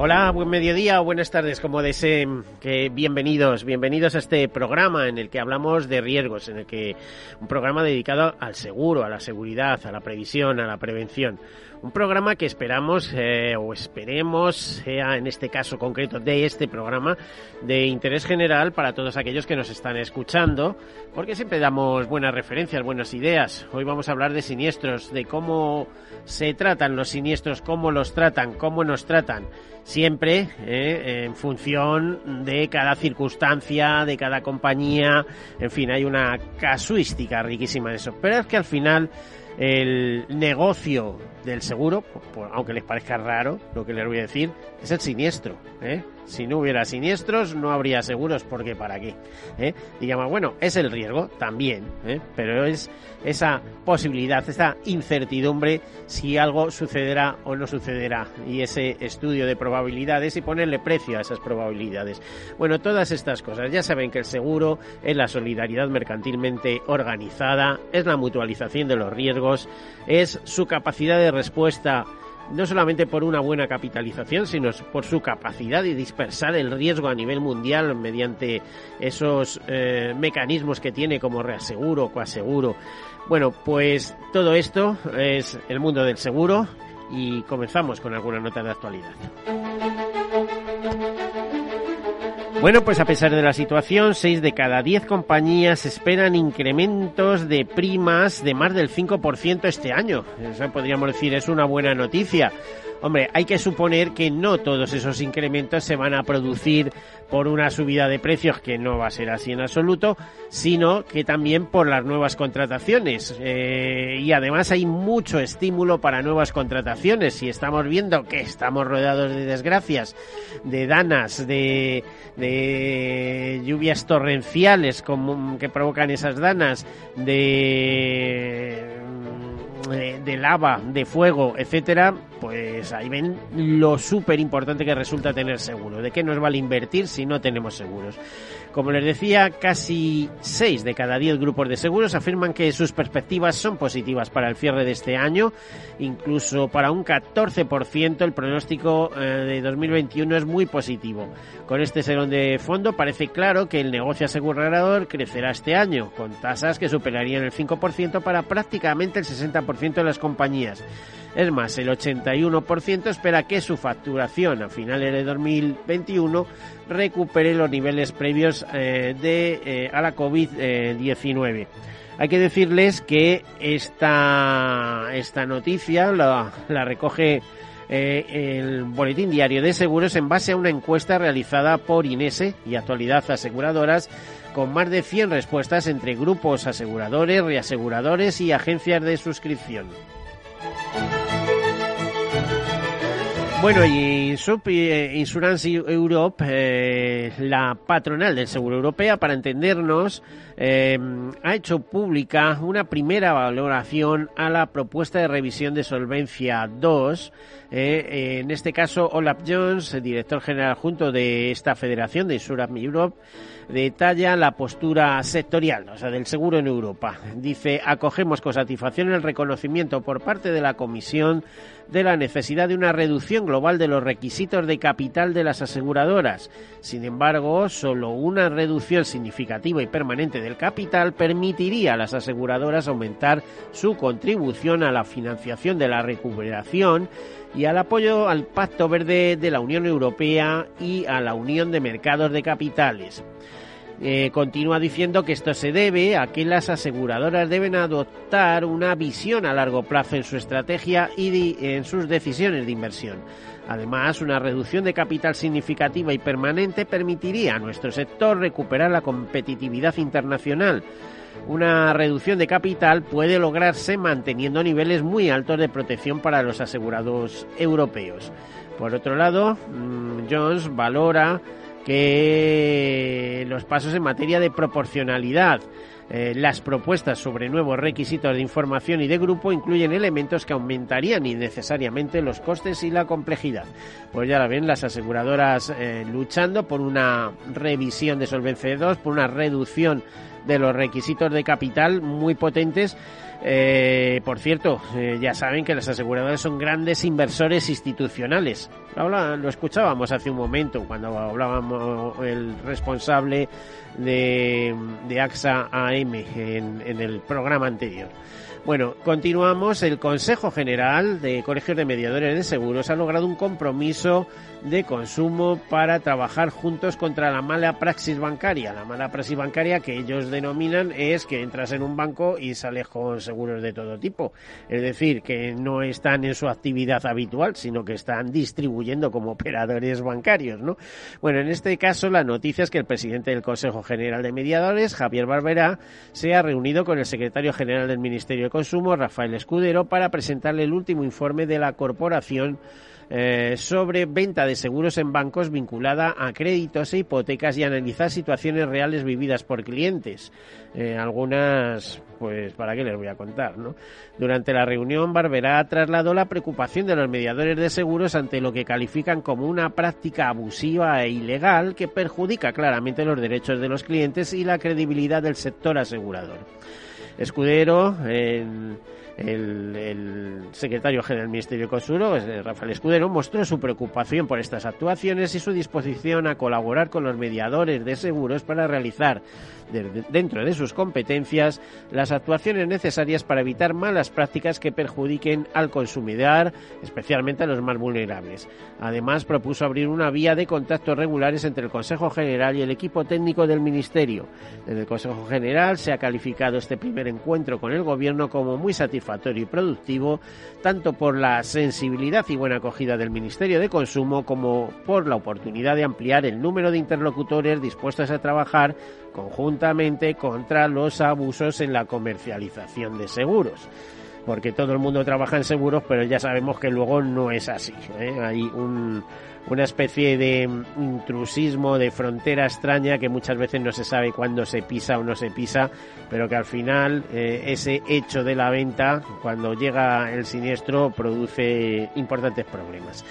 Hola, buen mediodía o buenas tardes, como deseen. Que bienvenidos, bienvenidos a este programa en el que hablamos de riesgos, en el que un programa dedicado al seguro, a la seguridad, a la previsión, a la prevención. Un programa que esperamos eh, o esperemos sea en este caso concreto de este programa de interés general para todos aquellos que nos están escuchando, porque siempre damos buenas referencias, buenas ideas. Hoy vamos a hablar de siniestros, de cómo se tratan los siniestros, cómo los tratan, cómo nos tratan siempre eh, en función de cada circunstancia, de cada compañía, en fin, hay una casuística riquísima en eso. Pero es que al final el negocio del seguro, aunque les parezca raro lo que les voy a decir, es el siniestro. ¿eh? Si no hubiera siniestros, no habría seguros, porque ¿para qué? ¿Eh? Digamos, bueno, es el riesgo también, ¿eh? pero es esa posibilidad, esa incertidumbre si algo sucederá o no sucederá, y ese estudio de probabilidades y ponerle precio a esas probabilidades. Bueno, todas estas cosas, ya saben que el seguro es la solidaridad mercantilmente organizada, es la mutualización de los riesgos, es su capacidad de respuesta no solamente por una buena capitalización, sino por su capacidad de dispersar el riesgo a nivel mundial mediante esos eh, mecanismos que tiene como reaseguro, coaseguro. Bueno, pues todo esto es el mundo del seguro y comenzamos con alguna nota de actualidad. Bueno, pues a pesar de la situación, 6 de cada 10 compañías esperan incrementos de primas de más del 5% este año. Eso podríamos decir es una buena noticia. Hombre, hay que suponer que no todos esos incrementos se van a producir por una subida de precios, que no va a ser así en absoluto, sino que también por las nuevas contrataciones. Eh, y además hay mucho estímulo para nuevas contrataciones. Y estamos viendo que estamos rodeados de desgracias, de danas, de, de lluvias torrenciales como, que provocan esas danas, de de, lava, de fuego, etcétera, pues ahí ven lo súper importante que resulta tener seguro. ¿De qué nos vale invertir si no tenemos seguros? Como les decía, casi 6 de cada 10 grupos de seguros afirman que sus perspectivas son positivas para el cierre de este año. Incluso para un 14% el pronóstico eh, de 2021 es muy positivo. Con este serón de fondo parece claro que el negocio asegurador crecerá este año, con tasas que superarían el 5% para prácticamente el 60% de las compañías. Es más, el 81% espera que su facturación a finales de 2021 recupere los niveles previos eh, de, eh, a la COVID-19. Hay que decirles que esta, esta noticia la, recoge eh, el Boletín Diario de Seguros en base a una encuesta realizada por Inese y Actualidad Aseguradoras con más de 100 respuestas entre grupos aseguradores, reaseguradores y agencias de suscripción. Bueno, y eh, Insurance Europe, eh, la patronal del seguro europea, para entendernos, eh, ha hecho pública una primera valoración a la propuesta de revisión de Solvencia 2. en este caso, Olaf Jones, director general junto de esta federación de Insurance Europe, detalla la postura sectorial, o sea, del seguro en Europa. Dice, acogemos con satisfacción el reconocimiento por parte de la Comisión de la necesidad de una reducción global de los requisitos de capital de las aseguradoras. Sin embargo, solo una reducción significativa y permanente del capital permitiría a las aseguradoras aumentar su contribución a la financiación de la recuperación y al apoyo al Pacto Verde de la Unión Europea y a la Unión de Mercados de Capitales. Eh, continúa diciendo que esto se debe a que las aseguradoras deben adoptar una visión a largo plazo en su estrategia y en sus decisiones de inversión. Además, una reducción de capital significativa y permanente permitiría a nuestro sector recuperar la competitividad internacional. Una reducción de capital puede lograrse manteniendo niveles muy altos de protección para los asegurados europeos. Por otro lado, mm, Jones valora que los pasos en materia de proporcionalidad, eh, las propuestas sobre nuevos requisitos de información y de grupo incluyen elementos que aumentarían innecesariamente los costes y la complejidad. Pues ya la ven, las aseguradoras eh, luchando por una revisión de Solvencia 2, por una reducción de los requisitos de capital muy potentes eh, por cierto, eh, ya saben que las aseguradoras son grandes inversores institucionales. Lo, escuchábamos hace un momento cuando hablábamos el responsable de, AXA AM en el programa anterior. Bueno, continuamos. El Consejo General de Colegios de Mediadores de Seguros ha logrado un compromiso de consumo para trabajar juntos contra la mala praxis bancaria. La mala praxis bancaria que ellos denominan es que entras en un banco y sales con seguros de todo tipo. Es decir, que no están en su actividad habitual, sino que están distribuyendo como operadores bancarios, ¿no? Bueno, en este caso la noticia es que el presidente del Consejo General de Mediadores, Javier Barberá, se ha reunido con el secretario general del Ministerio de Consumo, Rafael Escudero, para presentarle el último informe de la corporación eh, sobre venta de seguros en bancos vinculada a créditos e hipotecas y analizar situaciones reales vividas por clientes. Eh, algunas, pues, ¿para qué les voy a contar? ¿no? Durante la reunión, Barberá trasladó la preocupación de los mediadores de seguros ante lo que califican como una práctica abusiva e ilegal que perjudica claramente los derechos de los clientes y la credibilidad del sector asegurador. Escudero, el, secretario general del Ministerio de Consumo, Rafael Escudero, mostró su preocupación por estas actuaciones y su disposición a colaborar con los mediadores de seguros para realizar dentro de sus competencias las actuaciones necesarias para evitar malas prácticas que perjudiquen al consumidor, especialmente a los más vulnerables. Además, propuso abrir una vía de contactos regulares entre el Consejo General y el equipo técnico del Ministerio. En el Consejo General se ha calificado este primer encuentro con el Gobierno como muy satisfactorio y productivo, tanto por la sensibilidad y buena acogida del Ministerio de Consumo como por la oportunidad de ampliar el número de interlocutores dispuestos a trabajar conjuntamente contra los abusos en la comercialización de seguros. Porque todo el mundo trabaja en seguros, pero ya sabemos que luego no es así. ¿eh? Hay una especie de intrusismo, de frontera extraña que muchas veces no se sabe cuándo se pisa o no se pisa, pero que al final eh, ese hecho de la venta, cuando llega el siniestro, produce importantes problemas.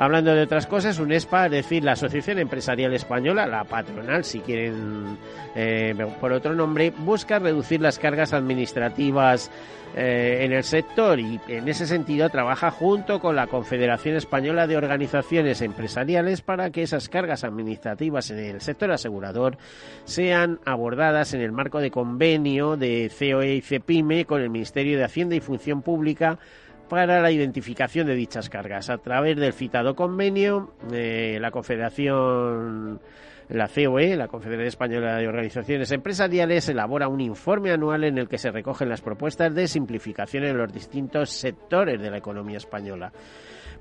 Hablando de otras cosas, UNESPA, es decir, la Asociación Empresarial Española, la patronal, si quieren eh, por otro nombre, busca reducir las cargas administrativas eh, en el sector y en ese sentido trabaja junto con la Confederación Española de Organizaciones Empresariales para que esas cargas administrativas en el sector asegurador sean abordadas en el marco de convenio de COE y CEPIME con el Ministerio de Hacienda y Función Pública para la identificación de dichas cargas. A través del citado convenio, eh, la Confederación la COE, la Confederación Española de Organizaciones Empresariales, elabora un informe anual en el que se recogen las propuestas de simplificación en los distintos sectores de la economía española.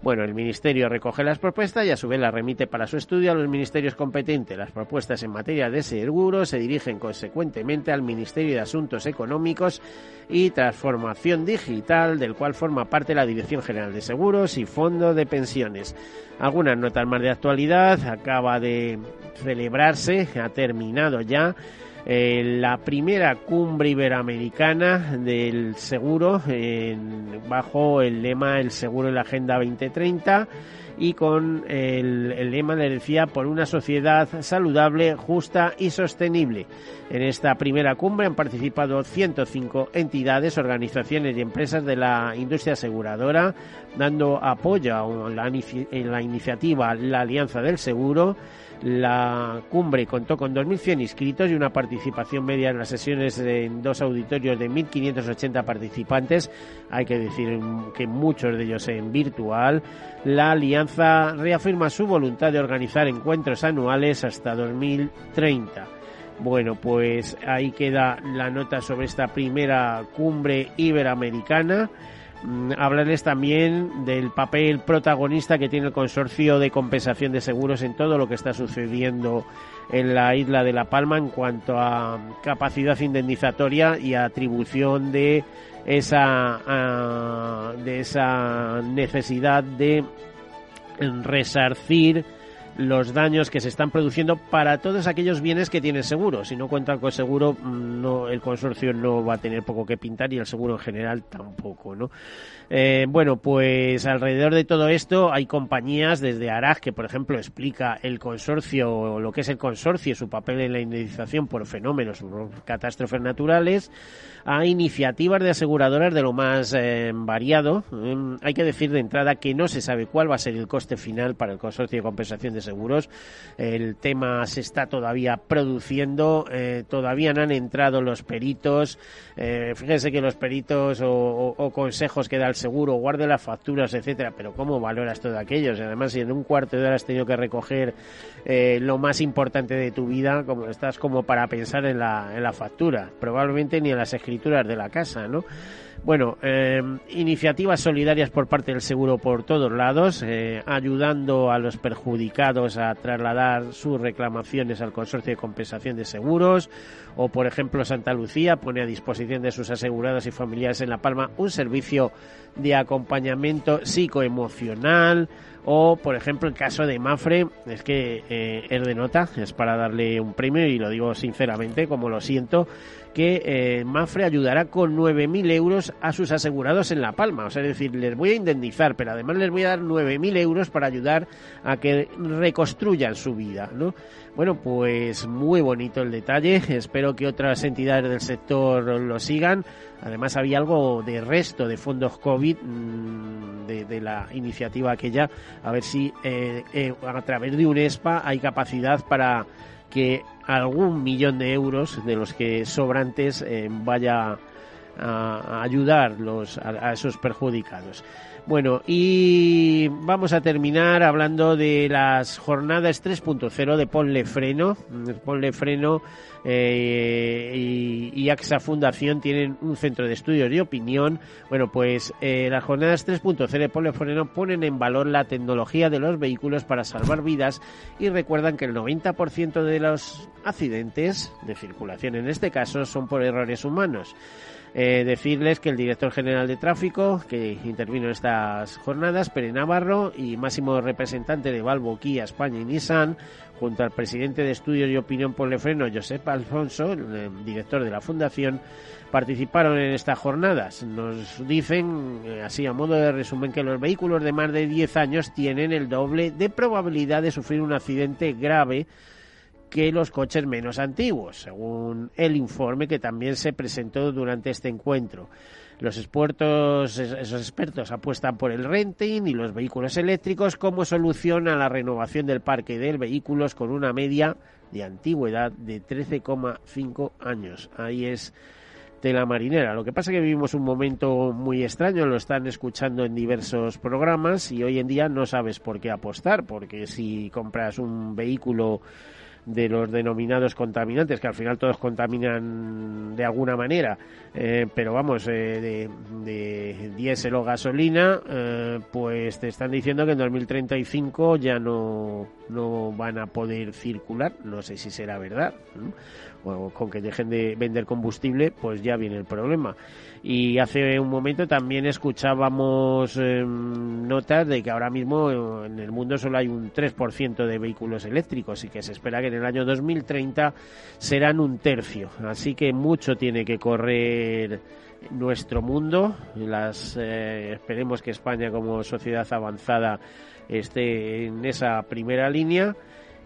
Bueno, el Ministerio recoge las propuestas y a su vez las remite para su estudio a los ministerios competentes. Las propuestas en materia de seguro se dirigen consecuentemente al Ministerio de Asuntos Económicos y Transformación Digital, del cual forma parte la Dirección General de Seguros y Fondo de Pensiones. Algunas notas más de actualidad. Acaba de celebrarse, ha terminado ya eh, la primera cumbre iberoamericana del seguro bajo el lema El seguro en la Agenda 2030 y con el, lema, le decía, por una sociedad saludable, justa y sostenible. En esta primera cumbre han participado 105 entidades, organizaciones y empresas de la industria aseguradora, dando apoyo a la, en la iniciativa La Alianza del Seguro la cumbre contó con 2.100 inscritos y una participación media en las sesiones en dos auditorios de 1.580 participantes. Hay que decir que muchos de ellos en virtual. La alianza reafirma su voluntad de organizar encuentros anuales hasta 2030. Bueno, pues ahí queda la nota sobre esta primera cumbre iberoamericana. Mm, hablarles también del papel protagonista que tiene el consorcio de compensación de seguros en todo lo que está sucediendo en la isla de La Palma en cuanto a capacidad indemnizatoria y atribución de esa, de esa necesidad de resarcir los daños que se están produciendo para todos aquellos bienes que tienen seguro. Si no cuentan con seguro, mm, no, el consorcio no va a tener poco que pintar y el seguro en general tampoco, ¿no? Eh, bueno, pues alrededor de todo esto hay compañías desde Arag que, por ejemplo, explica el consorcio, o lo que es el consorcio, su papel en la indemnización por fenómenos o catástrofes naturales, a iniciativas de aseguradoras de lo más eh, variado. Mm, hay que decir de entrada que no se sabe cuál va a ser el coste final para el consorcio de compensación de seguros. El tema se está todavía produciendo, eh, todavía no han entrado los peritos. Eh, fíjense que los peritos o, consejos que da el seguro, guarde las facturas, etcétera, pero ¿cómo valoras todo aquello? además, si en un cuarto de hora has tenido que recoger eh, lo más importante de tu vida, como estás como para pensar en la, en la factura, probablemente ni en las escrituras de la casa, ¿no? Bueno, eh, iniciativas solidarias por parte del seguro por todos lados, eh, ayudando a los perjudicados a trasladar sus reclamaciones al consorcio de compensación de seguros, o por ejemplo Santa Lucía pone a disposición de sus asegurados y familiares en La Palma un servicio de acompañamiento psicoemocional, o, por ejemplo, el caso de Mafre, es que eh, es de nota, es para darle un premio y lo digo sinceramente, como lo siento, que eh, Mafre ayudará con 9.000 euros a sus asegurados en La Palma. O sea, es decir, les voy a indemnizar, pero además les voy a dar 9.000 euros para ayudar a que reconstruyan su vida, ¿no? Bueno, pues muy bonito el detalle. Espero que otras entidades del sector lo sigan. Además, había algo de resto de fondos COVID mm, de, la iniciativa aquella. A ver si eh, eh, a través de UNESPA hay capacidad para que algún millón de euros de los que sobrantes eh, vaya a, ayudar a, esos perjudicados. Bueno, y vamos a terminar hablando de las jornadas 3.0 de Ponle Freno. Ponle Freno eh, y, AXA Fundación tienen un centro de estudios y opinión. Bueno, pues eh, las jornadas 3.0 de Ponle Freno ponen en valor la tecnología de los vehículos para salvar vidas y recuerdan que el 90% de los accidentes de circulación en este caso son por errores humanos. Eh, decirles que el director general de tráfico, que intervino en estas jornadas, Pere Navarro, y máximo representante de Valvo, España y Nissan, junto al presidente de Estudios y Opinión por el Freno, Josep Alfonso, el eh, director de la Fundación, participaron en estas jornadas. Nos dicen, eh, así a modo de resumen, que los vehículos de más de 10 años tienen el doble de probabilidad de sufrir un accidente grave que los coches menos antiguos, según el informe que también se presentó durante este encuentro. Los expertos, esos expertos apuestan por el renting y los vehículos eléctricos como solución a la renovación del parque de vehículos con una media de antigüedad de 13,5 años. Ahí es tela marinera. Lo que pasa es que vivimos un momento muy extraño, lo están escuchando en diversos programas y hoy en día no sabes por qué apostar, porque si compras un vehículo de los denominados contaminantes, que al final todos contaminan de alguna manera, eh, pero vamos, eh, de, diésel o gasolina, eh, pues te están diciendo que en 2035 ya no, no van a poder circular, no sé si será verdad, o con que dejen de vender combustible, pues ya viene el problema. Y hace un momento también escuchábamos em, notas de que ahora mismo en el mundo solo hay un 3% de vehículos eléctricos y que se espera que en el año 2030 serán un tercio. Así que mucho tiene que correr nuestro mundo. Las, eh, esperemos que España como sociedad avanzada esté en esa primera línea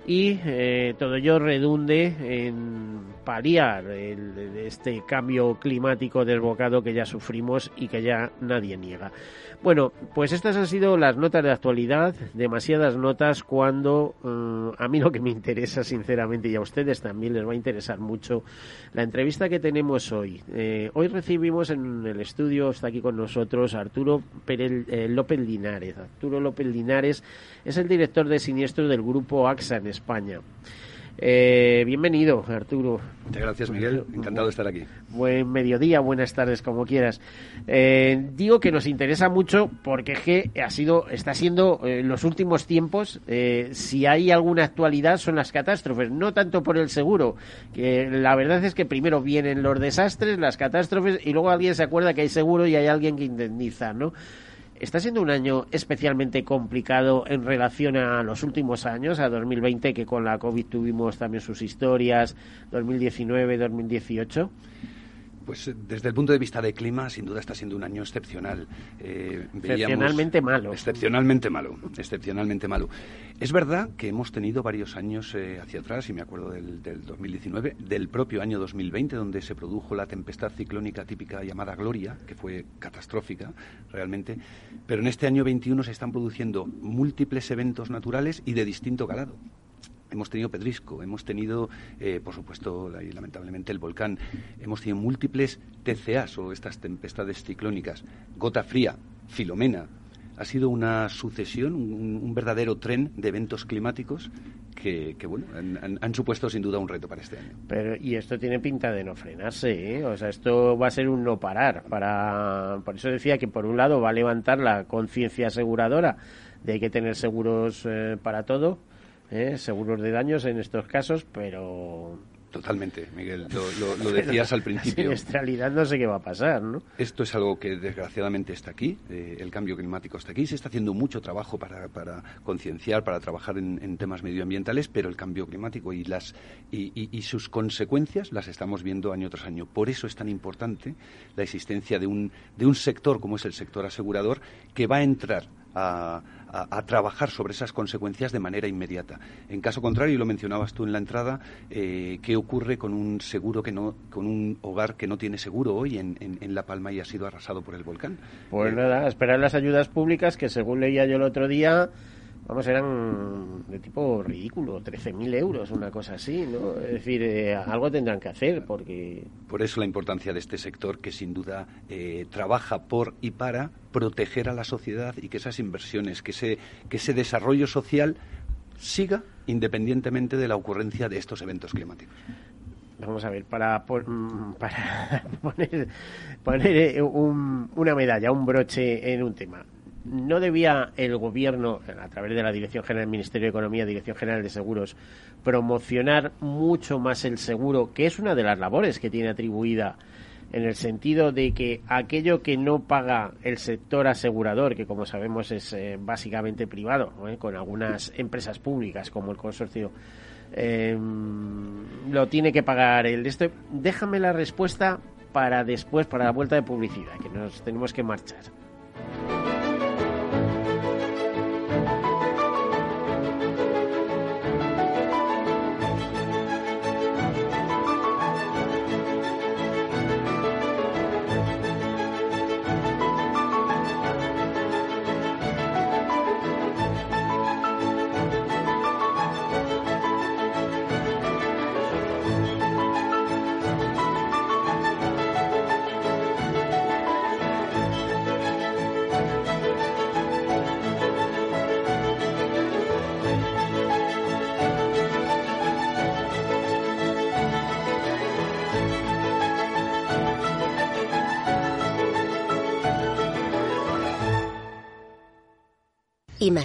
y eh, todo ello redunde en paliar el, este cambio climático desbocado que ya sufrimos y que ya nadie niega. Bueno, pues estas han sido las notas de actualidad, demasiadas notas cuando eh, a mí lo que me interesa sinceramente y a ustedes también les va a interesar mucho la entrevista que tenemos hoy. Eh, hoy recibimos en el estudio, está aquí con nosotros Arturo Pérez, López Linares. Arturo López Linares es el director de siniestro del grupo AXA en España. Eh, bienvenido, Arturo. Muchas gracias, Miguel. Encantado de estar aquí. Buen mediodía, buenas tardes, como quieras. Eh, digo que nos interesa mucho porque que ha sido, está siendo en eh, los últimos tiempos, si hay alguna actualidad, son las catástrofes. No tanto por el seguro, que la verdad es que primero vienen los desastres, las catástrofes, y luego alguien se acuerda que hay seguro y hay alguien que indemniza, ¿no? Está siendo un año especialmente complicado en relación a los últimos años, a 2020, que con la COVID tuvimos también sus historias, 2019, 2018. Pues eh, desde el punto de vista de clima, sin duda está siendo un año excepcional. Eh, excepcionalmente malo. Excepcionalmente malo, excepcionalmente malo. Es verdad que hemos tenido varios años eh, hacia atrás, y me acuerdo del, del, 2019, del propio año 2020, donde se produjo la tempestad ciclónica típica llamada Gloria, que fue catastrófica realmente. Pero en este año 21 se están produciendo múltiples eventos naturales y de distinto calado hemos tenido pedrisco, hemos tenido, eh, por supuesto, lamentablemente el volcán, hemos tenido múltiples TCAs o estas tempestades ciclónicas, gota fría, filomena. Ha sido una sucesión, un, verdadero tren de eventos climáticos que, bueno, han, supuesto sin duda un reto para este año. Pero, y esto tiene pinta de no frenarse, ¿eh? O sea, esto va a ser un no parar. Para, por eso decía que por un lado va a levantar la conciencia aseguradora de hay que tener seguros eh, para todo, ¿eh? seguros de daños en estos casos, pero Totalmente, Miguel. Lo, decías al principio. En realidad no sé qué va a pasar, ¿no? Esto es algo que desgraciadamente está aquí. Eh, el cambio climático está aquí. Se está haciendo mucho trabajo para, concienciar, para trabajar en, temas medioambientales, pero el cambio climático y, las, y, sus consecuencias las estamos viendo año tras año. Por eso es tan importante la existencia de un, de un sector como es el sector asegurador que va a entrar a, trabajar sobre esas consecuencias de manera inmediata. En caso contrario, y lo mencionabas tú en la entrada, eh, ¿qué ocurre con un seguro que no, con un hogar que no tiene seguro hoy en, en, La Palma y ha sido arrasado por el volcán? Pues eh, nada, esperar las ayudas públicas que según leía yo el otro día vamos, eran de tipo ridículo, 13.000 euros, una cosa así, ¿no? Es decir, eh, algo tendrán que hacer porque... Por eso la importancia de este sector que sin duda eh, trabaja por y para proteger a la sociedad y que esas inversiones, que ese, que ese desarrollo social siga independientemente de la ocurrencia de estos eventos climáticos vamos a ver, para, para poner, poner eh, una medalla, un broche en un tema no debía el gobierno, a través de la Dirección General del Ministerio de Economía, Dirección General de Seguros, promocionar mucho más el seguro, que es una de las labores que tiene atribuida en el sentido de que aquello que no paga el sector asegurador, que como sabemos es eh, básicamente privado, ¿eh? con algunas empresas públicas como el consorcio, eh, lo tiene que pagar el de Déjame la respuesta para después, para la vuelta de publicidad, que nos tenemos que marchar.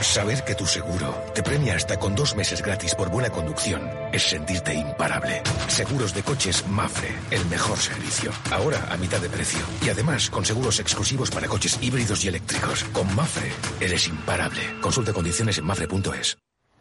Saber que tu seguro te premia hasta con dos meses gratis por buena conducción es sentirte imparable. Seguros de coches Mafre, el mejor servicio. Ahora a mitad de precio. Y además con seguros exclusivos para coches híbridos y eléctricos. Con Mafre eres imparable. Consulta condiciones en mafre.es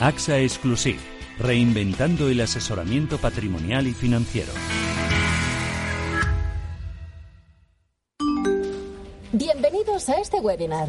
AXA Exclusive, reinventando el asesoramiento patrimonial y financiero. Bienvenidos a este webinar.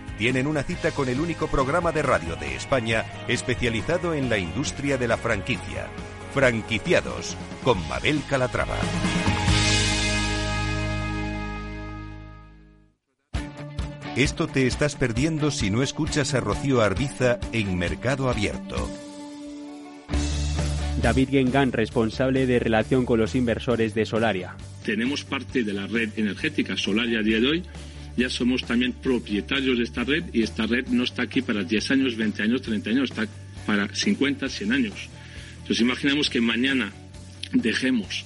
tienen una cita con el único programa de radio de España especializado en la industria de la franquicia. Franquiciados con Mabel Calatrava. Esto te estás perdiendo si no escuchas a Rocío Arbiza en Mercado Abierto. David Gengan, responsable de relación con los inversores de Solaria. Tenemos parte de la red energética Solaria a día de hoy ya somos también propietarios de esta red y esta red no está aquí para 10 años, 20 años, 30 años, está para 50, 100 años. Entonces imaginemos que mañana dejemos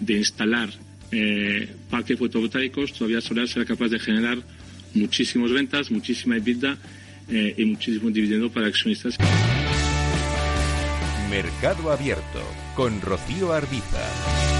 de instalar eh, parques fotovoltaicos, todavía Solar será capaz de generar muchísimas ventas, muchísima EBITDA eh, y muchísimo dividendo para accionistas. Mercado Abierto con Rocío Arbiza.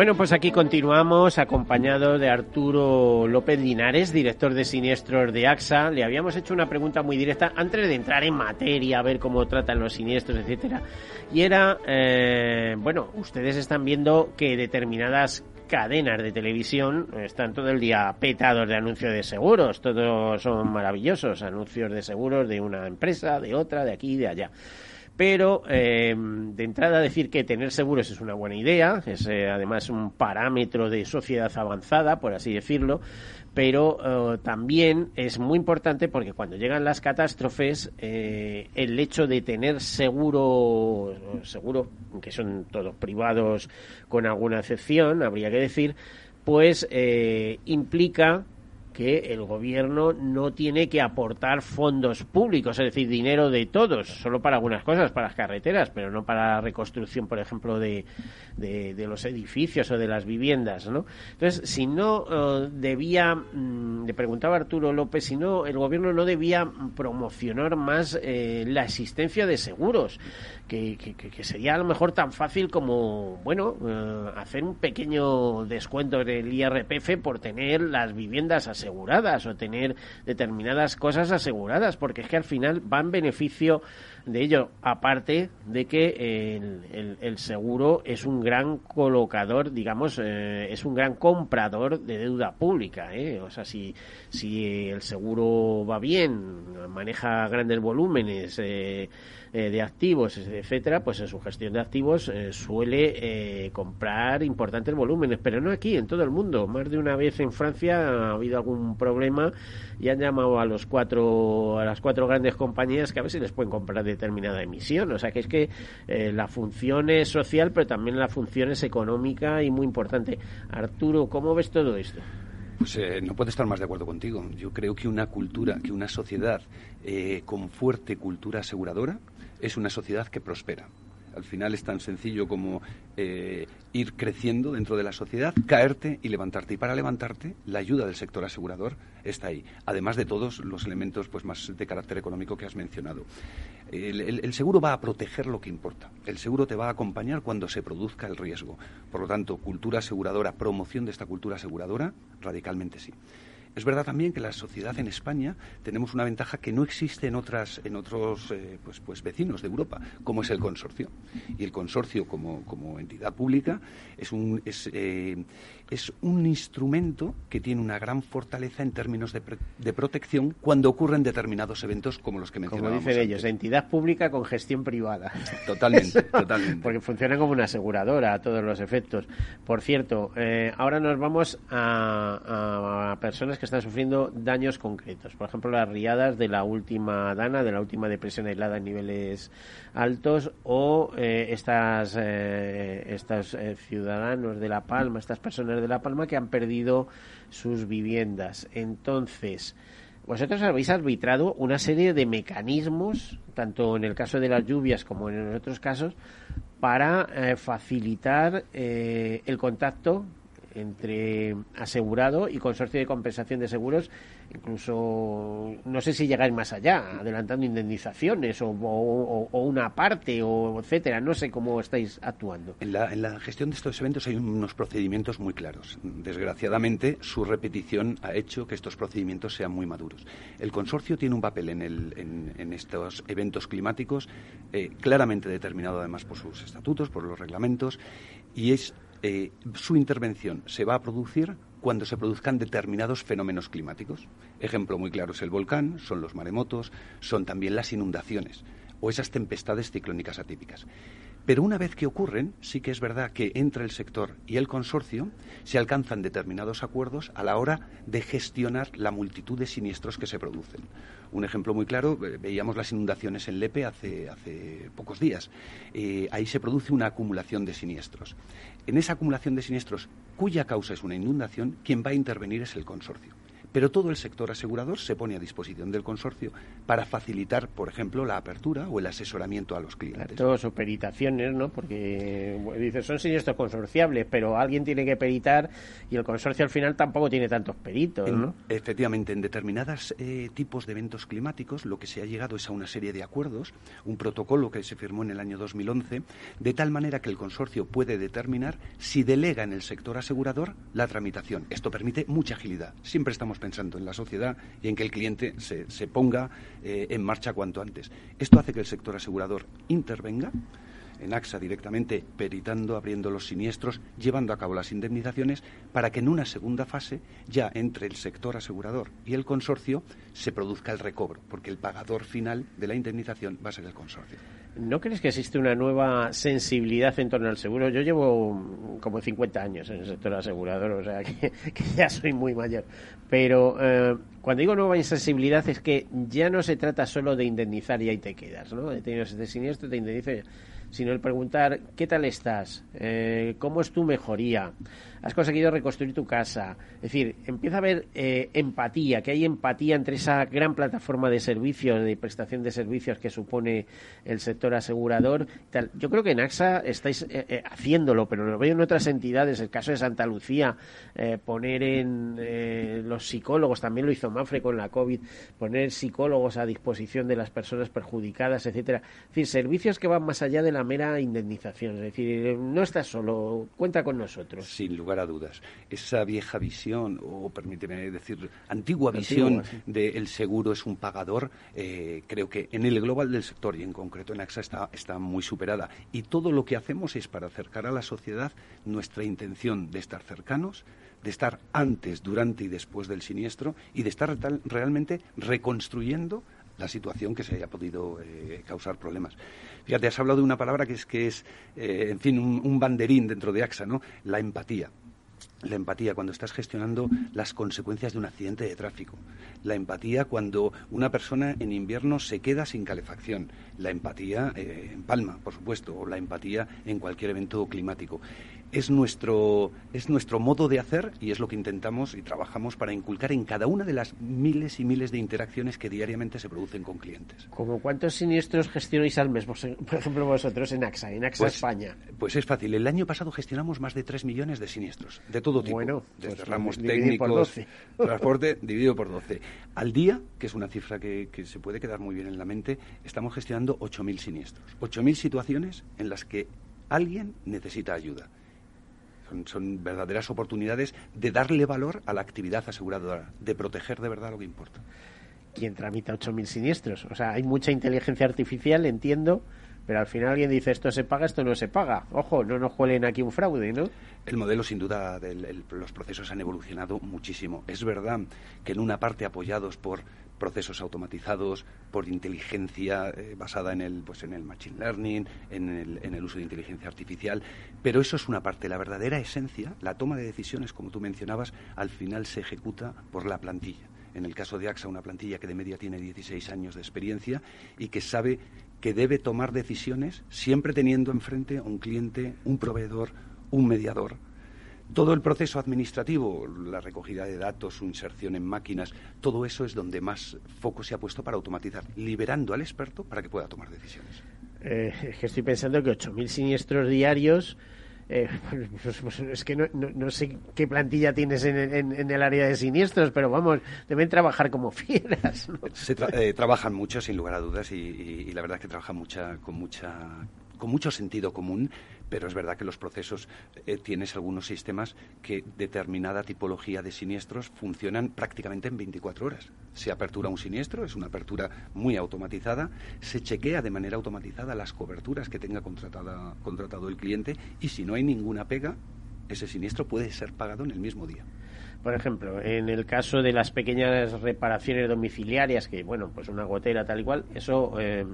Bueno, pues aquí continuamos acompañado de Arturo López Linares, director de siniestros de AXA. Le habíamos hecho una pregunta muy directa antes de entrar en materia, a ver cómo tratan los siniestros, etcétera. Y era, eh, bueno, ustedes están viendo que determinadas cadenas de televisión están todo el día petados de anuncios de seguros. Todos son maravillosos, anuncios de seguros de una empresa, de otra, de aquí, de allá pero eh, de entrada decir que tener seguros es una buena idea, es eh, además un parámetro de sociedad avanzada, por así decirlo, pero eh, también es muy importante porque cuando llegan las catástrofes, el hecho de tener seguro, seguro, que son todos privados con alguna excepción, habría que decir, pues implica que el gobierno no tiene que aportar fondos públicos, es decir, dinero de todos, solo para algunas cosas, para las carreteras, pero no para la reconstrucción, por ejemplo, de, de, los edificios o de las viviendas, ¿no? Entonces, si no eh, debía, mm, le preguntaba Arturo López, si no, el gobierno no debía promocionar más eh, la existencia de seguros, que, que, sería a lo mejor tan fácil como, bueno, eh, hacer un pequeño descuento del IRPF por tener las viviendas aseguradas o tener determinadas cosas aseguradas, porque es que al final va en beneficio de ello, aparte de que el, seguro es un gran colocador, digamos, eh, es un gran comprador de deuda pública. ¿eh? O sea, si, si el seguro va bien, maneja grandes volúmenes, eh, eh, de activos, etcétera, pues en su gestión de activos eh, suele eh, comprar importantes volúmenes, pero no aquí, en todo el mundo. Más de una vez en Francia ha habido algún problema y han llamado a los cuatro a las cuatro grandes compañías que a ver si les pueden comprar determinada emisión. O sea que es que la función es social, pero también la función es económica y muy importante. Arturo, ¿cómo ves todo esto? Pues no puedo estar más de acuerdo contigo. Yo creo que una cultura, que una sociedad con fuerte cultura aseguradora, es una sociedad que prospera. Al final es tan sencillo como eh, ir creciendo dentro de la sociedad, caerte y levantarte. Y para levantarte, la ayuda del sector asegurador está ahí, además de todos los elementos pues, más de carácter económico que has mencionado. el, seguro va a proteger lo que importa. El seguro te va a acompañar cuando se produzca el riesgo. Por lo tanto, cultura aseguradora, promoción de esta cultura aseguradora, radicalmente sí. Es verdad también que la sociedad en España tenemos una ventaja que no existe en otras en otros eh, pues, pues vecinos de Europa, como es el consorcio. Y el consorcio como, como entidad pública es un es, eh, es un instrumento que tiene una gran fortaleza en términos de, de, protección cuando ocurren determinados eventos como los que mencionábamos. Como dicen ellos, entidad pública con gestión privada. Totalmente, totalmente. Porque funciona como una aseguradora a todos los efectos. Por cierto, eh, ahora nos vamos a, a, personas que están sufriendo daños concretos. Por ejemplo, las riadas de la última dana, de la última depresión aislada en niveles altos o eh, estas, eh, estos ciudadanos de La Palma, estas personas de La Palma que han perdido sus viviendas. Entonces, vosotros habéis arbitrado una serie de mecanismos, tanto en el caso de las lluvias como en otros casos, para eh, facilitar eh, el contacto entre asegurado y consorcio de compensación de seguros incluso no sé si llegáis más allá, adelantando indemnizaciones o, una parte o etcétera. No sé cómo estáis actuando. En la, en la gestión de estos eventos hay unos procedimientos muy claros. Desgraciadamente, su repetición ha hecho que estos procedimientos sean muy maduros. El consorcio tiene un papel en, estos eventos climáticos eh, claramente determinado además por sus estatutos, por los reglamentos, y es eh, su intervención se va a producir cuando se produzcan determinados fenómenos climáticos. Ejemplo muy claro es el volcán, son los maremotos, son también las inundaciones o esas tempestades ciclónicas atípicas. Pero una vez que ocurren, sí que es verdad que entre el sector y el consorcio se alcanzan determinados acuerdos a la hora de gestionar la multitud de siniestros que se producen. Un ejemplo muy claro, veíamos las inundaciones en Lepe hace, hace pocos días. Eh, ahí se produce una acumulación de siniestros. En esa acumulación de siniestros, cuya causa es una inundación, quien va a intervenir es el consorcio pero todo el sector asegurador se pone a disposición del consorcio para facilitar, por ejemplo, la apertura o el asesoramiento a los clientes. Todos o peritaciones, ¿no? Porque dices, son siniestros consorciables, pero alguien tiene que peritar y el consorcio al final tampoco tiene tantos peritos, ¿no? efectivamente, en determinados eh, tipos de eventos climáticos lo que se ha llegado es a una serie de acuerdos, un protocolo que se firmó en el año 2011, de tal manera que el consorcio puede determinar si delega en el sector asegurador la tramitación. Esto permite mucha agilidad. Siempre estamos pensando en la sociedad y en que el cliente se, se ponga eh, en marcha cuanto antes. Esto hace que el sector asegurador intervenga en AXA directamente peritando, abriendo los siniestros, llevando a cabo las indemnizaciones, para que en una segunda fase, ya entre el sector asegurador y el consorcio, se produzca el recobro, porque el pagador final de la indemnización va a ser el consorcio. ¿No crees que existe una nueva sensibilidad en torno al seguro? Yo llevo como 50 años en el sector asegurador, o sea que, ya soy muy mayor. Pero eh, cuando digo nueva insensibilidad es que ya no se trata solo de indemnizar y ahí te quedas, ¿no? He tenido este siniestro, te indemnizo, sino el preguntar ¿qué tal estás? Eh, ¿Cómo es tu mejoría? has conseguido reconstruir tu casa. Es decir, empieza a haber eh, empatía, que hay empatía entre esa gran plataforma de servicios, de prestación de servicios que supone el sector asegurador. Tal. Yo creo que en AXA estáis eh, eh, haciéndolo, pero lo veo en otras entidades. El caso de Santa Lucía, poner en los psicólogos, también lo hizo Mafre con la COVID, poner psicólogos a disposición de las personas perjudicadas, etcétera. Es decir, servicios que van más allá de la mera indemnización. Es decir, no estás solo, cuenta con nosotros. Sin lugar a dudas. Esa vieja visión, o permíteme decir, antigua visión de el seguro es un pagador, eh, creo que en el global del sector y en concreto en AXA está, está muy superada. Y todo lo que hacemos es para acercar a la sociedad nuestra intención de estar cercanos, de estar antes, durante y después del siniestro y de estar realmente reconstruyendo la situación que se haya podido eh, causar problemas. Fíjate, has hablado de una palabra que es, que es eh, en fin, un, un, banderín dentro de AXA, ¿no? La empatía la empatía cuando estás gestionando las consecuencias de un accidente de tráfico, la empatía cuando una persona en invierno se queda sin calefacción, la empatía eh, en Palma, por supuesto, o la empatía en cualquier evento climático es nuestro, es nuestro modo de hacer y es lo que intentamos y trabajamos para inculcar en cada una de las miles y miles de interacciones que diariamente se producen con clientes. ¿Como cuántos siniestros gestionáis al mes, por ejemplo, vosotros en AXA, en AXA pues, España? Pues es fácil. El año pasado gestionamos más de 3 millones de siniestros, de todo tipo. Bueno, desde pues ramos técnicos, transporte, dividido por 12. Al día, que es una cifra que, que se puede quedar muy bien en la mente, estamos gestionando 8.000 siniestros. 8.000 situaciones en las que alguien necesita ayuda son, verdaderas oportunidades de darle valor a la actividad aseguradora, de proteger de verdad lo que importa. ¿Quién tramita 8.000 siniestros? O sea, hay mucha inteligencia artificial, entiendo, pero al final alguien dice esto se paga, esto no se paga. Ojo, no nos cuelen aquí un fraude, ¿no? El modelo, sin duda, de los procesos han evolucionado muchísimo. Es verdad que en una parte apoyados por procesos automatizados, por inteligencia eh, basada en el, pues en el machine learning, en el, en el uso de inteligencia artificial, pero eso es una parte. La verdadera esencia, la toma de decisiones, como tú mencionabas, al final se ejecuta por la plantilla. En el caso de AXA, una plantilla que de media tiene 16 años de experiencia y que sabe que debe tomar decisiones siempre teniendo enfrente un cliente, un proveedor, un mediador todo el proceso administrativo, la recogida de datos, su inserción en máquinas, todo eso es donde más foco se ha puesto para automatizar, liberando al experto para que pueda tomar decisiones. Eh, es que estoy pensando que 8.000 siniestros diarios eh, pues, pues, es que no, no, sé qué plantilla tienes en, en, el área de siniestros, pero vamos, deben trabajar como fieras. Se eh, trabajan mucho, sin lugar a dudas, y, y, la verdad es que trabajan mucha, con, mucha, con mucho sentido común pero es verdad que los procesos eh, tienes algunos sistemas que determinada tipología de siniestros funcionan prácticamente en 24 horas. Se apertura un siniestro, es una apertura muy automatizada, se chequea de manera automatizada las coberturas que tenga contratada, contratado el cliente y si no hay ninguna pega, ese siniestro puede ser pagado en el mismo día. Por ejemplo, en el caso de las pequeñas reparaciones domiciliarias, que bueno, pues una gotera tal y cual, eso eh,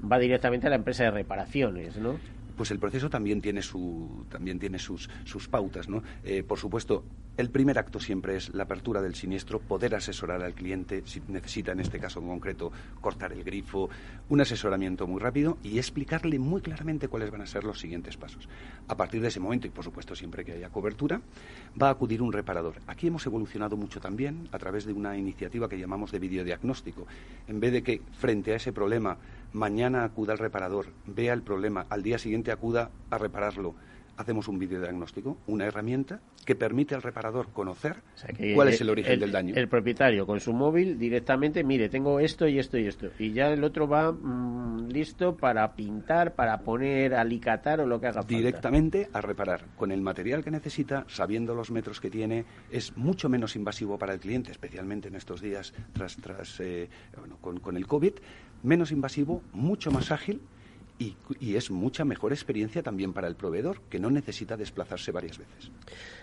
va directamente a la empresa de reparaciones, ¿no? Pues el proceso también tiene, su, también tiene sus, sus pautas. ¿no? Eh, por supuesto, el primer acto siempre es la apertura del siniestro, poder asesorar al cliente si necesita, en este caso en concreto, cortar el grifo, un asesoramiento muy rápido y explicarle muy claramente cuáles van a ser los siguientes pasos. A partir de ese momento, y por supuesto siempre que haya cobertura, va a acudir un reparador. Aquí hemos evolucionado mucho también a través de una iniciativa que llamamos de videodiagnóstico. En vez de que frente a ese problema mañana acuda al reparador, vea el problema, al día siguiente acuda a repararlo, hacemos un videodiagnóstico, una herramienta que permite al reparador conocer cuál es el origen del daño. El propietario con su móvil directamente, mire, tengo esto y esto y esto. Y ya el otro va mm, listo para pintar, para poner, alicatar o lo que haga falta. Directamente a reparar. Con el material que necesita, sabiendo los metros que tiene, es mucho menos invasivo para el cliente, especialmente en estos días tras, tras eh, con, con el COVID. Menos invasivo, mucho más ágil y, es mucha mejor experiencia también para el proveedor, que no necesita desplazarse varias veces.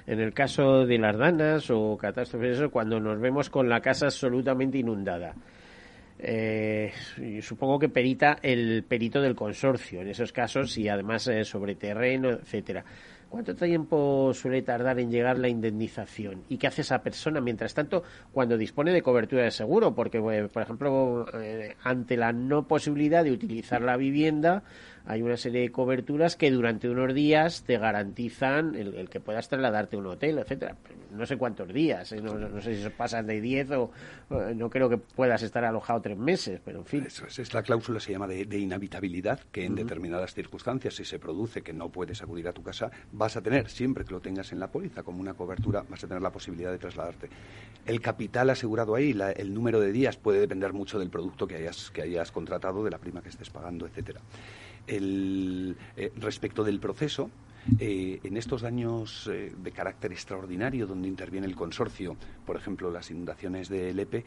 En el caso de las danas o catástrofes, cuando nos vemos con la casa absolutamente inundada. Eh, supongo que perita el perito del consorcio en esos casos y además eh, sobre terreno, etcétera. ¿Cuánto tiempo suele tardar en llegar la indemnización? ¿Y qué hace esa persona mientras tanto cuando dispone de cobertura de seguro? Porque, eh, por ejemplo, eh, ante la no posibilidad de utilizar la vivienda, hay una serie de coberturas que durante unos días te garantizan el, que puedas trasladarte a un hotel, etcétera. No sé cuántos días, ¿eh? no, sé si pasan de 10 o no creo que puedas estar alojado tres meses, pero en fin. Eso es, esta cláusula se llama de, inhabitabilidad, que en determinadas circunstancias, si se produce que no puedes acudir a tu casa, vas a tener, siempre que lo tengas en la póliza como una cobertura, vas a tener la posibilidad de trasladarte. El capital asegurado ahí, el número de días puede depender mucho del producto que hayas, que hayas contratado, de la prima que estés pagando, etcétera. El, eh, respecto del proceso, eh, en estos daños eh, de carácter extraordinario donde interviene el consorcio, por ejemplo las inundaciones de Lepe,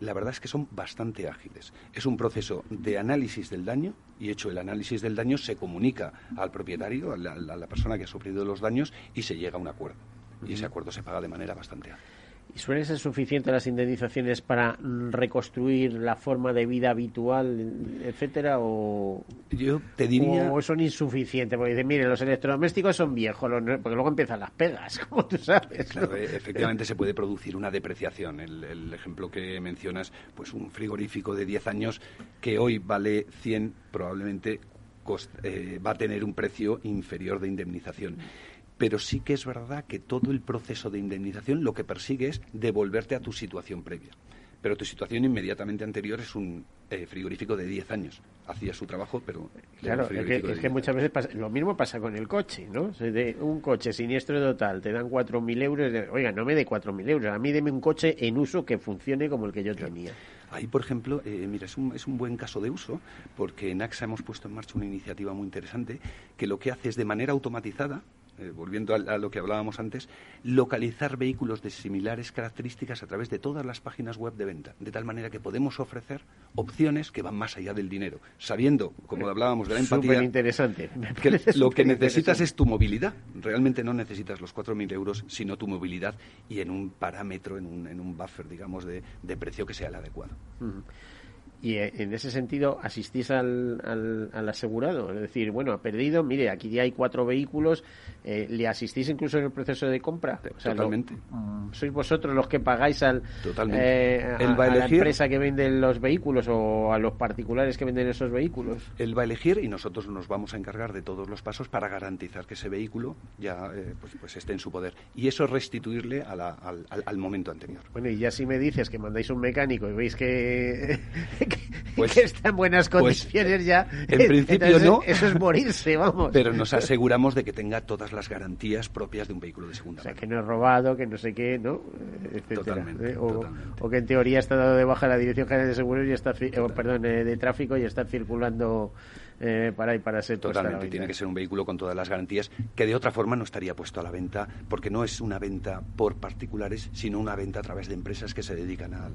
la verdad es que son bastante ágiles. Es un proceso de análisis del daño y hecho el análisis del daño se comunica al propietario, a la, persona que ha sufrido los daños y se llega a un acuerdo. Y ese acuerdo se paga de manera bastante ágil. ¿Y suelen ser suficientes las indemnizaciones para reconstruir la forma de vida habitual, etcétera? O, Yo te diría. O son insuficientes, porque dicen, mire, los electrodomésticos son viejos, porque luego empiezan las pegas, como tú sabes. Claro, efectivamente se puede producir una depreciación. El, ejemplo que mencionas, pues un frigorífico de 10 años que hoy vale 100, probablemente eh, va a tener un precio inferior de indemnización pero sí que es verdad que todo el proceso de indemnización lo que persigue es devolverte a tu situación previa. Pero tu situación inmediatamente anterior es un eh, frigorífico de 10 años. Hacía su trabajo, pero... Claro, es que, muchas veces lo mismo pasa con el coche, ¿no? de un coche siniestro total, te dan 4.000 euros, oiga, no me dé 4.000 euros, a mí deme un coche en uso que funcione como el que yo tenía. Ahí, por ejemplo, eh, mira, es un, es un buen caso de uso, porque en AXA hemos puesto en marcha una iniciativa muy interesante que lo que hace es de manera automatizada, eh, volviendo a, lo que hablábamos antes, localizar vehículos de similares características a través de todas las páginas web de venta, de tal manera que podemos ofrecer opciones que van más allá del dinero, sabiendo, como hablábamos de la empatía, interesante. que lo que necesitas es tu movilidad. Realmente no necesitas los 4.000 euros, sino tu movilidad y en un parámetro, en un, en un buffer, digamos, de, precio que sea el adecuado. Y eh, en ese sentido asistís al, al, asegurado, es decir, bueno, ha perdido, mire, aquí ya hay cuatro vehículos, eh, ¿le asistís incluso en el proceso de compra? Totalmente. Mm, ¿Sois vosotros los que pagáis al, eh, a, la empresa que vende los vehículos o a los particulares que venden esos vehículos? Él va a elegir y nosotros nos vamos a encargar de todos los pasos para garantizar que ese vehículo ya pues, pues, esté en su poder. Y eso restituirle al, al, momento anterior. Bueno, y ya si me dices que mandáis un mecánico y veis que pues, que está en buenas pues, condiciones ya. En principio no. Eso es morirse, vamos. Pero nos aseguramos de que tenga todas las garantías propias de un vehículo de segunda O sea, que no es robado, que no sé qué, ¿no? totalmente, ¿eh? o, totalmente, o, que en teoría está dado de baja la Dirección General de Seguros y está, perdón, eh, de tráfico y está circulando eh, para y para ser Totalmente, tiene que ser un vehículo con todas las garantías que de otra forma no estaría puesto a la venta porque no es una venta por particulares, sino una venta a través de empresas que se dedican al...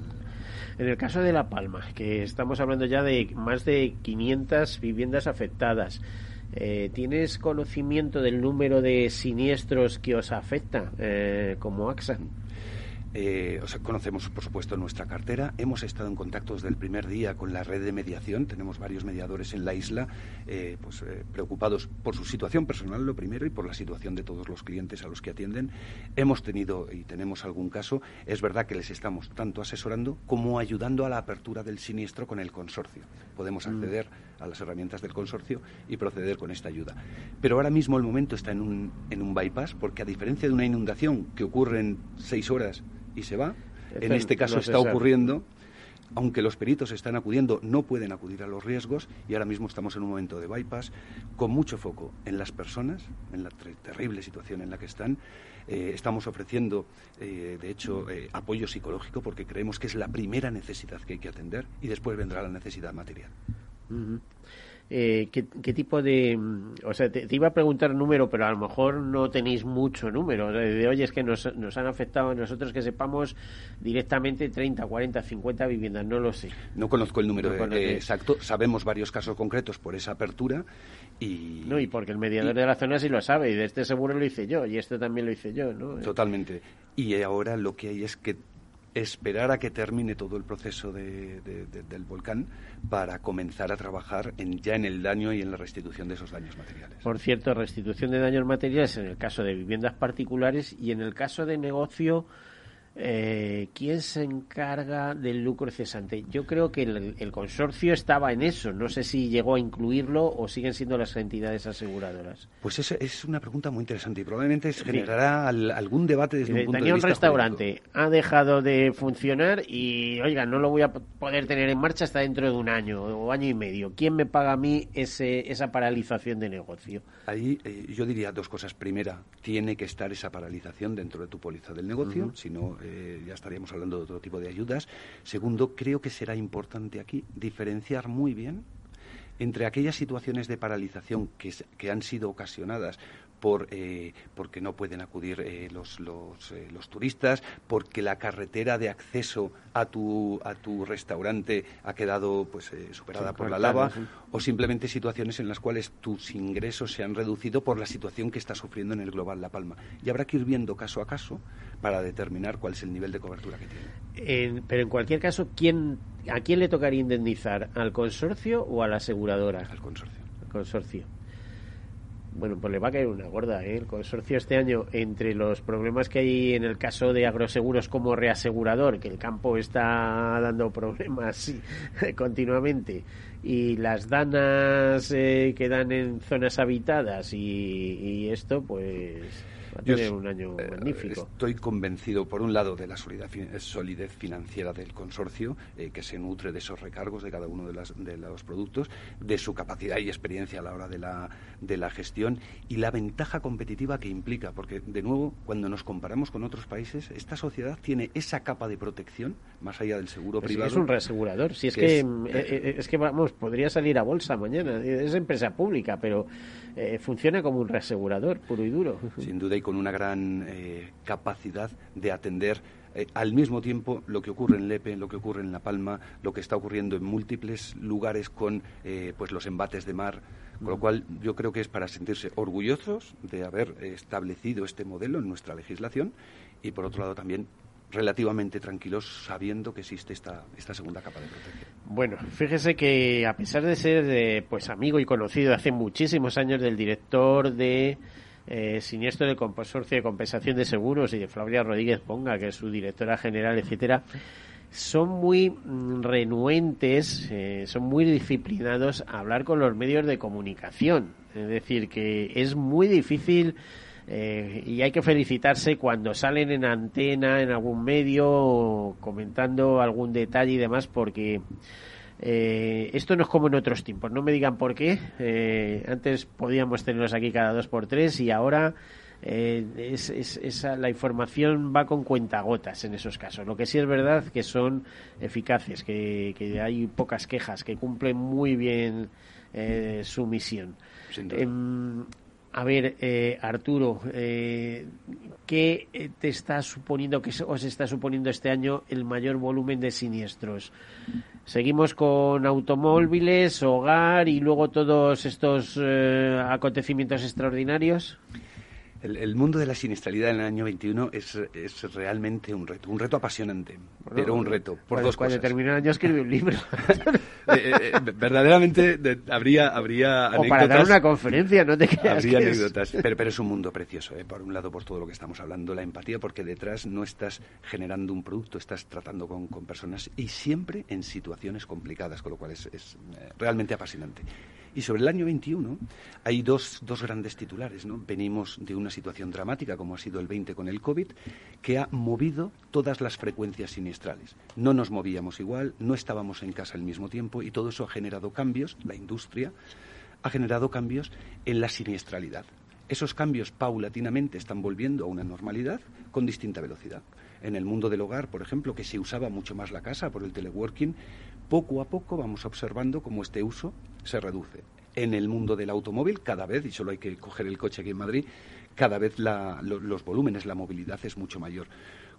En el caso de La Palma, que estamos hablando ya de más de 500 viviendas afectadas, eh, ¿tienes conocimiento del número de siniestros que os afecta eh, como AXA? Eh, conocemos, por supuesto, nuestra cartera. Hemos estado en contacto desde el primer día con la red de mediación. Tenemos varios mediadores en la isla, eh, pues, eh, preocupados por su situación personal, lo primero, y por la situación de todos los clientes a los que atienden. Hemos tenido y tenemos algún caso. Es verdad que les estamos tanto asesorando como ayudando a la apertura del siniestro con el consorcio. Podemos mm. acceder a las herramientas del consorcio y proceder con esta ayuda. Pero ahora mismo el momento está en un, en un bypass, porque a diferencia de una inundación que ocurre en seis horas y se va. en este caso está ocurriendo. Aunque los peritos están acudiendo, no pueden acudir a los riesgos y ahora mismo estamos en un momento de bypass con mucho foco en las personas, en la terrible situación en la que están. Eh, estamos ofreciendo, eh, de hecho, eh, apoyo psicológico porque creemos que es la primera necesidad que hay que atender y después vendrá la necesidad material. Eh, ¿qué, tipo de... Mm, o sea, te, iba a preguntar número, pero a lo mejor no tenéis mucho número. De, hoy es que nos, han afectado a nosotros que sepamos directamente 30, 40, 50 viviendas, no lo sé. No conozco el número exacto, sabemos varios casos concretos por esa apertura y... No, y porque el mediador de la zona sí lo sabe, y de este seguro lo hice yo, y este también lo hice yo, ¿no? Totalmente. Y ahora lo que hay es que esperar a que termine todo el proceso del volcán para comenzar a trabajar en, ya en el daño y en la restitución de esos daños materiales. Por cierto, restitución de daños materiales en el caso de viviendas particulares y en el caso de negocio eh, ¿quién se encarga del lucro cesante? Yo creo que el, consorcio estaba en eso. No sé si llegó a incluirlo o siguen siendo las entidades aseguradoras. Pues es, es una pregunta muy interesante y probablemente generará algún debate desde un punto Tenía de vista un restaurante, ha dejado de funcionar y, oiga, no lo voy a poder tener en marcha hasta dentro de un año o año y medio. ¿Quién me paga a mí ese, esa paralización de negocio? Ahí eh, yo diría dos cosas. Primera, tiene que estar esa paralización dentro de tu póliza del negocio, si no eh, ya estaríamos hablando de otro tipo de ayudas. Segundo, creo que será importante aquí diferenciar muy bien entre aquellas situaciones de paralización que, que han sido ocasionadas por, eh, porque no pueden acudir eh, los, los, eh, los, turistas, porque la carretera de acceso a tu, a tu restaurante ha quedado pues, superada por la lava, o simplemente situaciones en las cuales tus ingresos se han reducido por la situación que está sufriendo en el global La Palma. Y habrá que ir viendo caso a caso para determinar cuál es el nivel de cobertura que tiene. pero en cualquier caso, ¿quién, ¿a quién le tocaría indemnizar? ¿Al consorcio o a la aseguradora? Al consorcio. Al consorcio bueno, pues le va a caer una gorda. ¿eh? El consorcio este año, entre los problemas que hay en el caso de agroseguros como reasegurador, que el campo está dando problemas continuamente, y las danas eh, que dan en zonas habitadas y, y esto, pues Va un año eh, magnífico. Estoy convencido, por un lado, de la solidez financiera del consorcio, eh, que se nutre de esos recargos de cada uno de, las, de, los productos, de su capacidad y experiencia a la hora de la, de la gestión y la ventaja competitiva que implica, porque, de nuevo, cuando nos comparamos con otros países, esta sociedad tiene esa capa de protección, más allá del seguro privado. Es un reasegurador. Si es que, es, eh, es, que, vamos, podría salir a bolsa mañana. Es empresa pública, pero funciona como un reasegurador puro y duro. Sin duda, con una gran eh, capacidad de atender eh, al mismo tiempo lo que ocurre en Lepe, lo que ocurre en La Palma, lo que está ocurriendo en múltiples lugares con eh, pues los embates de mar, con lo mm. cual yo creo que es para sentirse orgullosos de haber establecido este modelo en nuestra legislación y por otro lado también relativamente tranquilos sabiendo que existe esta, esta segunda capa de protección. Bueno, fíjese que a pesar de ser pues amigo y conocido hace muchísimos años del director de eh, siniestro del Consorcio de Compensación de Seguros y de Flavia Rodríguez Ponga, que es su directora general, etcétera, son muy mm, renuentes, eh, son muy disciplinados a hablar con los medios de comunicación. Es decir, que es muy difícil eh, y hay que felicitarse cuando salen en antena, en algún medio, comentando algún detalle y demás, porque Eh, esto no es como en otros tiempos, no me digan por qué. Eh, antes podíamos tenerlos aquí cada dos por tres y ahora eh, es, esa, la información va con cuentagotas en esos casos. Lo que sí es verdad que son eficaces, que, que hay pocas quejas, que cumplen muy bien su misión. Em, a ver, eh, Arturo, eh, ¿qué te está suponiendo, que os está suponiendo este año el mayor volumen de siniestros? Seguimos con automóviles, hogar y luego todos estos eh, acontecimientos extraordinarios. El, mundo de la siniestralidad en el año 21 es, es realmente un reto, un reto apasionante, pero un reto por dos cuando cosas. termine el año escribe un libro. Eh, eh, verdaderamente habría, habría o para dar una conferencia, no te creas Habría anécdotas, pero, pero es un mundo precioso, ¿eh? por un lado por todo lo que estamos hablando, la empatía, porque detrás no estás generando un producto, estás tratando con, con personas y siempre en situaciones complicadas, con lo cual es, es realmente apasionante. Y sobre el año 21 hay dos, dos grandes titulares. ¿no? Venimos de una situación dramática, como ha sido el 20 con el COVID, que ha movido todas las frecuencias siniestrales. No nos movíamos igual, no estábamos en casa al mismo tiempo y todo eso ha generado cambios, la industria ha generado cambios en la siniestralidad. Esos cambios paulatinamente están volviendo a una normalidad con distinta velocidad. En el mundo del hogar, por ejemplo, que se usaba mucho más la casa por el teleworking, poco a poco vamos observando cómo este uso se reduce. En el mundo del automóvil, cada vez, y solo hay que coger el coche aquí en Madrid, cada vez los volúmenes, la movilidad es mucho mayor.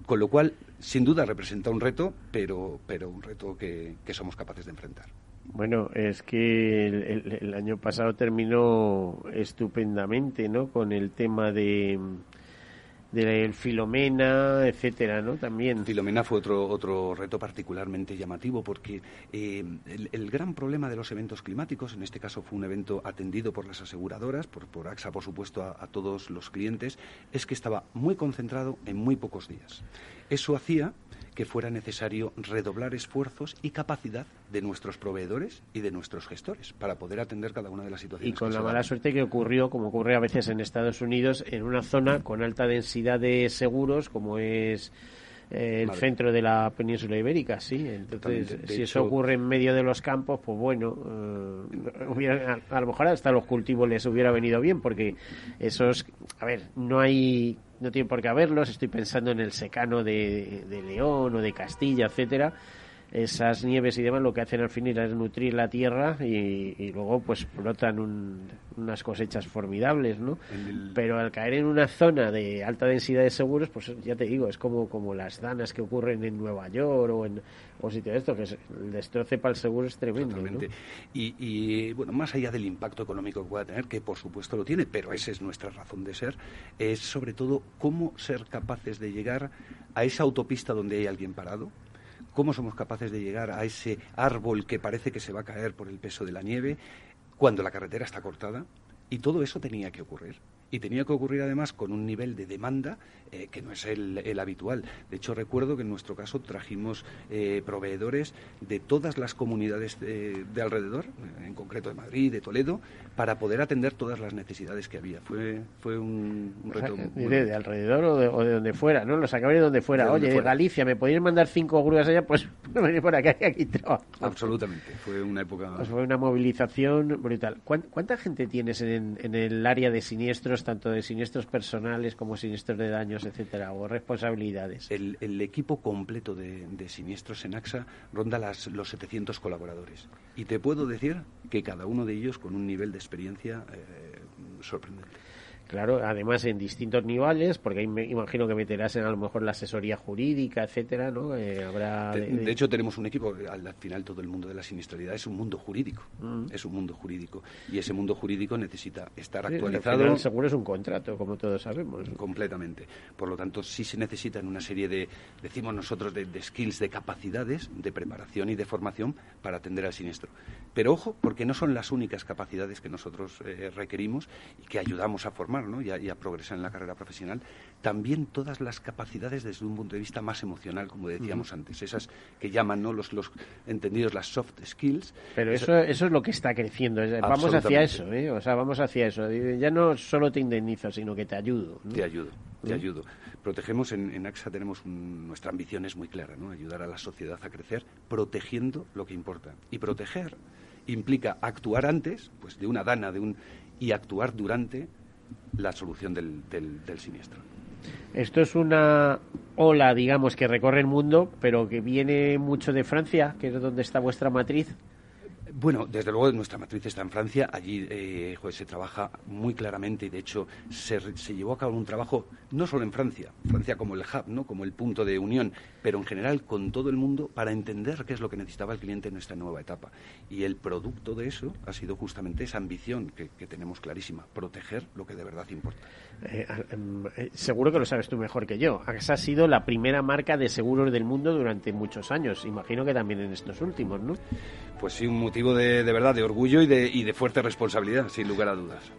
Con lo cual, sin duda, representa un reto, pero, pero un reto que, somos capaces de enfrentar. Bueno, es que el, año pasado terminó estupendamente, ¿no? Con el tema de del Filomena, etcétera, ¿no? También. Filomena fue otro, otro reto particularmente llamativo porque eh, el, gran problema de los eventos climáticos, en este caso fue un evento atendido por las aseguradoras, por, por AXA, por supuesto, a todos los clientes, es que estaba muy concentrado en muy pocos días. Eso hacía que fuera necesario redoblar esfuerzos y capacidad de nuestros proveedores y de nuestros gestores para poder atender cada una de las situaciones. Y con la mala suerte que ocurrió, como ocurre a veces en Estados Unidos, en una zona con alta densidad de seguros, como es eh, el centro de la península ibérica, sí. Entonces, si eso ocurre en medio de los campos, pues bueno, eh, a, lo mejor hasta los cultivos les hubiera venido bien, porque esos, a ver, no hay no tiene por qué haberlos, estoy pensando en el secano de, de León o de Castilla, etcétera, esas nieves y demás lo que hacen al final es nutrir la tierra y, luego pues brotan unas cosechas formidables, ¿no? Pero al caer en una zona de alta densidad de seguros, pues ya te digo, es como, como las danas que ocurren en Nueva York o en o sitio de esto, que el destroce para el seguro es tremendo. Y, y, bueno, más allá del impacto económico que pueda tener, que por supuesto lo tiene, pero esa es nuestra razón de ser, es sobre todo cómo ser capaces de llegar a esa autopista donde hay alguien parado, cómo somos capaces de llegar a ese árbol que parece que se va a caer por el peso de la nieve cuando la carretera está cortada. Y todo eso tenía que ocurrir y tenía que ocurrir además con un nivel de demanda eh, que no es el, habitual. De hecho, recuerdo que en nuestro caso trajimos eh, proveedores de todas las comunidades de, alrededor, en concreto de Madrid, de Toledo, para poder atender todas las necesidades que había. Fue, fue un, reto. de, alrededor o de, donde fuera, ¿no? Los acabé de donde fuera. Oye, de Galicia, ¿me podéis mandar cinco grúas allá? Pues venir por acá y aquí trabajo. Absolutamente. Fue una época. Pues fue una movilización brutal. ¿Cuánta gente tienes en, en el área de siniestros? Tanto de siniestros personales como siniestros de daños, etcétera, o responsabilidades? El, equipo completo de, siniestros en AXA ronda las, los 700 colaboradores. Y te puedo decir que cada uno de ellos con un nivel de experiencia eh, sorprendente. Claro, además en distintos niveles, porque ahí me imagino que meterás en a lo mejor la asesoría jurídica, etcétera, ¿no? Eh, habrá de, hecho, tenemos un equipo, al, final todo el mundo de la siniestralidad es un mundo jurídico, mm. es un mundo jurídico, y ese mundo jurídico necesita estar actualizado. El seguro es un contrato, como todos sabemos. Completamente. Por lo tanto, sí se necesitan una serie de, decimos nosotros, de, skills, de capacidades, de preparación y de formación para atender al siniestro. Pero ojo, porque no son las únicas capacidades que nosotros eh, requerimos y que ayudamos a formar formar ¿no? y, a, progresar en la carrera profesional, también todas las capacidades desde un punto de vista más emocional, como decíamos antes, esas que llaman ¿no? los, los entendidos las soft skills. Pero eso, eso es lo que está creciendo, vamos hacia eso, ¿eh? o sea, vamos hacia eso. Ya no solo te indemnizo, sino que te ayudo. Te ayudo, te ayudo. Protegemos, en, en AXA tenemos nuestra ambición es muy clara, ¿no? ayudar a la sociedad a crecer protegiendo lo que importa. Y proteger implica actuar antes, pues de una dana, de un y actuar durante la solución del, del, siniestro. Esto es una ola, digamos, que recorre el mundo, pero que viene mucho de Francia, que es donde está vuestra matriz. Bueno, desde luego nuestra matriz está en Francia. Allí eh, se trabaja muy claramente y de hecho se, se, llevó a cabo un trabajo no solo en Francia, Francia como el hub, ¿no? como el punto de unión, pero en general con todo el mundo para entender qué es lo que necesitaba el cliente en esta nueva etapa. Y el producto de eso ha sido justamente esa ambición que, tenemos clarísima, proteger lo que de verdad importa. Eh, em, eh, seguro que lo sabes tú mejor que yo. AXA ha sido la primera marca de seguros del mundo durante muchos años. Imagino que también en estos últimos, ¿no? Pues sí, un motivo de, verdad, de orgullo y de, y de fuerte responsabilidad, sin lugar a dudas.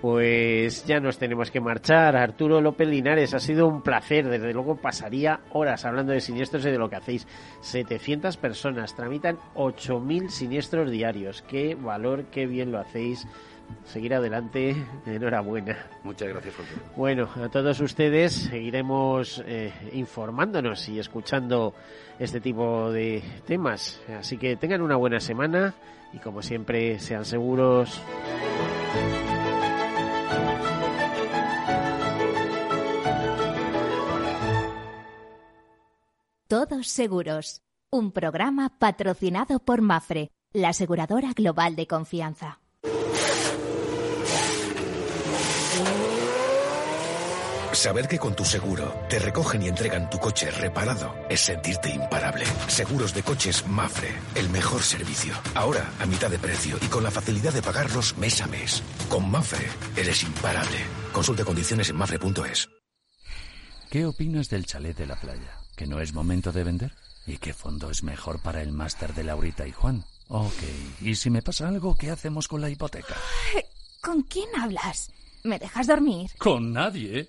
Pues ya nos tenemos que marchar. Arturo López Linares, ha sido un placer. Desde luego pasaría horas hablando de siniestros y de lo que hacéis. 700 personas tramitan 8.000 siniestros diarios. Qué valor, qué bien lo hacéis. Seguir adelante, enhorabuena. Muchas gracias Bueno, a todos ustedes seguiremos eh, informándonos y escuchando este tipo de temas. Así que tengan una buena semana y como siempre sean seguros. Todos Seguros, un programa patrocinado por Mafre, la aseguradora global de confianza. Saber que con tu seguro te recogen y entregan tu coche reparado es sentirte imparable. Seguros de coches Mafre, el mejor servicio. Ahora a mitad de precio y con la facilidad de pagarlos mes a mes. Con Mafre eres imparable. Consulte condiciones en mafre.es. ¿Qué opinas del chalet de la playa? ¿Que no es momento de vender? ¿Y qué fondo es mejor para el máster de Laurita y Juan? Ok, ¿y si me pasa algo, qué hacemos con la hipoteca? ¿Con quién hablas? ¿Me dejas dormir? Con nadie.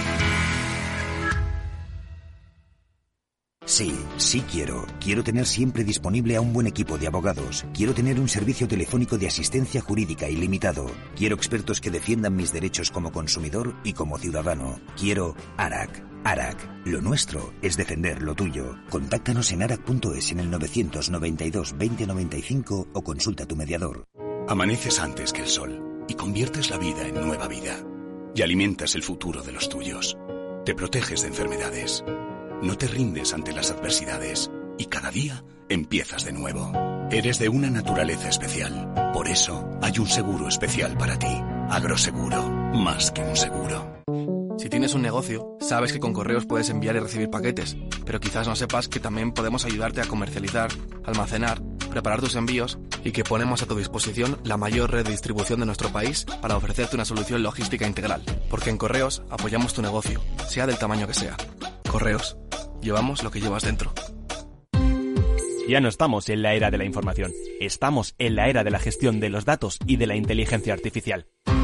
Sí, sí quiero. Quiero tener siempre disponible a un buen equipo de abogados. Quiero tener un servicio telefónico de asistencia jurídica ilimitado. Quiero expertos que defiendan mis derechos como consumidor y como ciudadano. Quiero ARAC. ARAC. Lo nuestro es defender lo tuyo. Contáctanos en arac.es en el 992 2095 o consulta a tu mediador. Amaneces antes que el sol y conviertes la vida en nueva vida. Y alimentas el futuro de los tuyos. Te proteges de enfermedades. No te rindes ante las adversidades. Y cada día empiezas de nuevo. Eres de una naturaleza especial. Por eso hay un seguro especial para ti. Agroseguro. Más que un seguro. Si tienes un negocio, sabes que con correos puedes enviar y recibir paquetes, pero quizás no sepas que también podemos ayudarte a comercializar, almacenar, preparar tus envíos y que ponemos a tu disposición la mayor red de distribución de nuestro país para ofrecerte una solución logística integral. Porque en correos apoyamos tu negocio, sea del tamaño que sea. Correos, llevamos lo que llevas dentro. Ya no estamos en la era de la información, estamos en la era de la gestión de los datos y de la inteligencia artificial.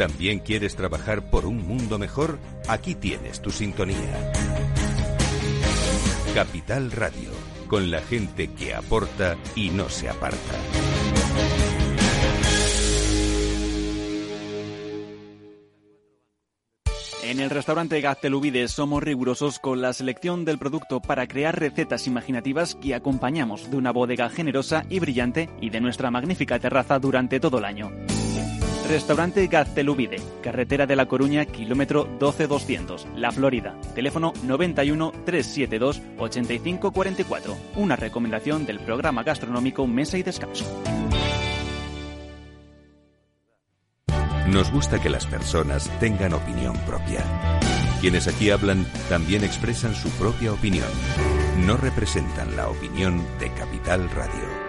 ¿También quieres trabajar por un mundo mejor? Aquí tienes tu sintonía. Capital Radio, con la gente que aporta y no se aparta. En el restaurante Gaztelubides somos rigurosos con la selección del producto para crear recetas imaginativas que acompañamos de una bodega generosa y brillante y de nuestra magnífica terraza durante todo el año. Restaurante Gaztelubide, carretera de La Coruña, kilómetro 12200, La Florida. Teléfono 91 372 8544. Una recomendación del programa gastronómico Mesa y Descanso. Nos gusta que las personas tengan opinión propia. Quienes aquí hablan también expresan su propia opinión. No representan la opinión de Capital Radio.